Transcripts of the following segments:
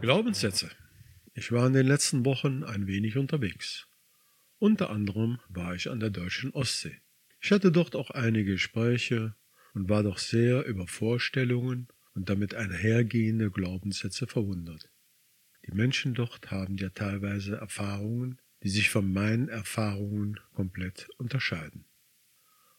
Glaubenssätze. Ich war in den letzten Wochen ein wenig unterwegs. Unter anderem war ich an der deutschen Ostsee. Ich hatte dort auch einige Gespräche und war doch sehr über Vorstellungen und damit einhergehende Glaubenssätze verwundert. Die Menschen dort haben ja teilweise Erfahrungen, die sich von meinen Erfahrungen komplett unterscheiden.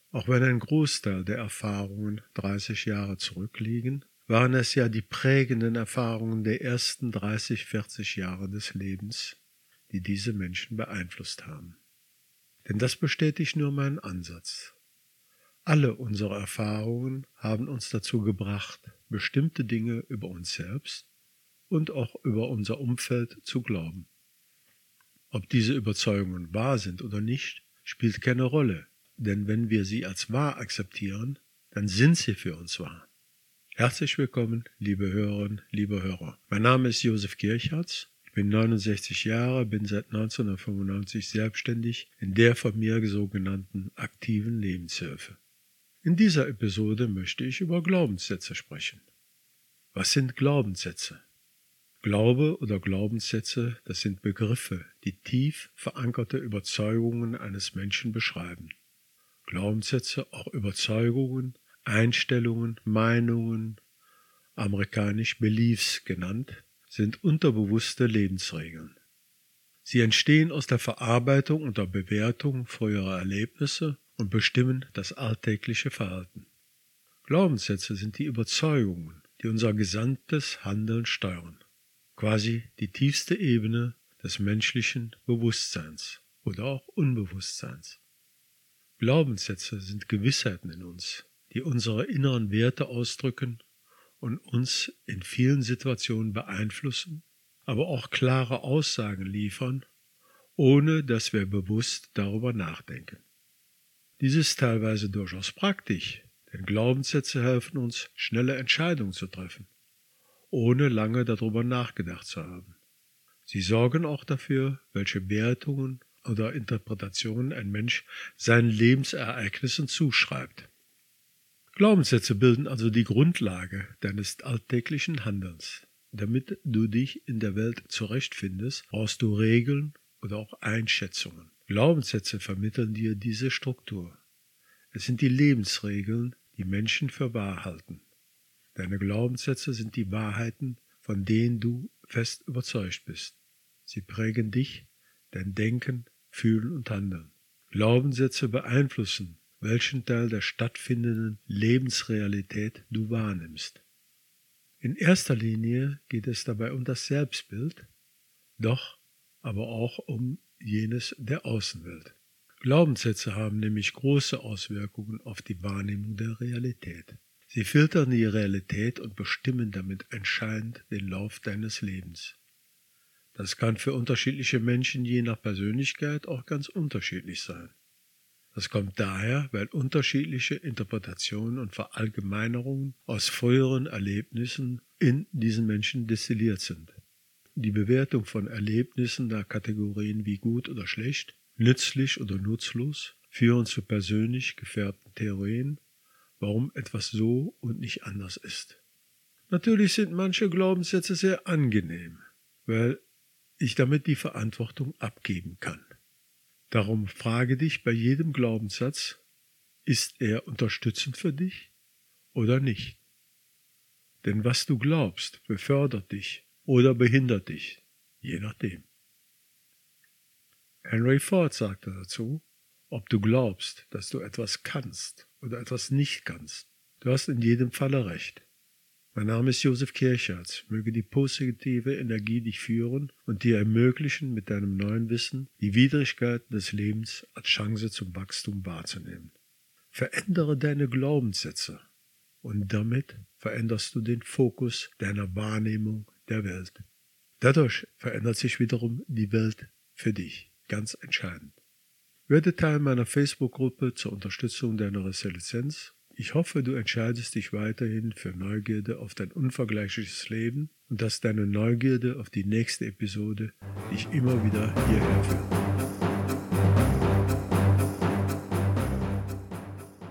Auch wenn ein Großteil der Erfahrungen 30 Jahre zurückliegen, waren es ja die prägenden Erfahrungen der ersten 30, 40 Jahre des Lebens, die diese Menschen beeinflusst haben. Denn das bestätigt nur meinen Ansatz. Alle unsere Erfahrungen haben uns dazu gebracht, bestimmte Dinge über uns selbst und auch über unser Umfeld zu glauben. Ob diese Überzeugungen wahr sind oder nicht, spielt keine Rolle, denn wenn wir sie als wahr akzeptieren, dann sind sie für uns wahr. Herzlich willkommen, liebe Hörerinnen, liebe Hörer. Mein Name ist Josef Kirchhardt. Ich bin 69 Jahre, bin seit 1995 selbstständig in der von mir sogenannten aktiven Lebenshilfe. In dieser Episode möchte ich über Glaubenssätze sprechen. Was sind Glaubenssätze? Glaube oder Glaubenssätze, das sind Begriffe, die tief verankerte Überzeugungen eines Menschen beschreiben. Glaubenssätze, auch Überzeugungen, Einstellungen, Meinungen, amerikanisch Beliefs genannt, sind unterbewusste Lebensregeln. Sie entstehen aus der Verarbeitung und der Bewertung früherer Erlebnisse und bestimmen das alltägliche Verhalten. Glaubenssätze sind die Überzeugungen, die unser gesamtes Handeln steuern, quasi die tiefste Ebene des menschlichen Bewusstseins oder auch Unbewusstseins. Glaubenssätze sind Gewissheiten in uns, die unsere inneren Werte ausdrücken und uns in vielen Situationen beeinflussen, aber auch klare Aussagen liefern, ohne dass wir bewusst darüber nachdenken. Dies ist teilweise durchaus praktisch, denn Glaubenssätze helfen uns, schnelle Entscheidungen zu treffen, ohne lange darüber nachgedacht zu haben. Sie sorgen auch dafür, welche Wertungen oder Interpretationen ein Mensch seinen Lebensereignissen zuschreibt. Glaubenssätze bilden also die Grundlage deines alltäglichen Handelns. Damit du dich in der Welt zurechtfindest, brauchst du Regeln oder auch Einschätzungen. Glaubenssätze vermitteln dir diese Struktur. Es sind die Lebensregeln, die Menschen für wahr halten. Deine Glaubenssätze sind die Wahrheiten, von denen du fest überzeugt bist. Sie prägen dich, dein Denken, Fühlen und Handeln. Glaubenssätze beeinflussen welchen Teil der stattfindenden Lebensrealität du wahrnimmst. In erster Linie geht es dabei um das Selbstbild, doch aber auch um jenes der Außenwelt. Glaubenssätze haben nämlich große Auswirkungen auf die Wahrnehmung der Realität. Sie filtern die Realität und bestimmen damit entscheidend den Lauf deines Lebens. Das kann für unterschiedliche Menschen je nach Persönlichkeit auch ganz unterschiedlich sein. Das kommt daher, weil unterschiedliche Interpretationen und Verallgemeinerungen aus früheren Erlebnissen in diesen Menschen destilliert sind. Die Bewertung von Erlebnissen nach Kategorien wie gut oder schlecht, nützlich oder nutzlos führen zu persönlich gefärbten Theorien, warum etwas so und nicht anders ist. Natürlich sind manche Glaubenssätze sehr angenehm, weil ich damit die Verantwortung abgeben kann. Darum frage dich bei jedem Glaubenssatz, ist er unterstützend für dich oder nicht? Denn was du glaubst, befördert dich oder behindert dich, je nachdem. Henry Ford sagte dazu, ob du glaubst, dass du etwas kannst oder etwas nicht kannst, du hast in jedem Falle recht. Mein Name ist Josef Kirchhardt. Möge die positive Energie dich führen und dir ermöglichen, mit deinem neuen Wissen die Widrigkeiten des Lebens als Chance zum Wachstum wahrzunehmen. Verändere deine Glaubenssätze und damit veränderst du den Fokus deiner Wahrnehmung der Welt. Dadurch verändert sich wiederum die Welt für dich, ganz entscheidend. Werde Teil meiner Facebook-Gruppe zur Unterstützung deiner Resilienz ich hoffe, du entscheidest dich weiterhin für Neugierde auf dein unvergleichliches Leben und dass deine Neugierde auf die nächste Episode dich immer wieder hierher führt.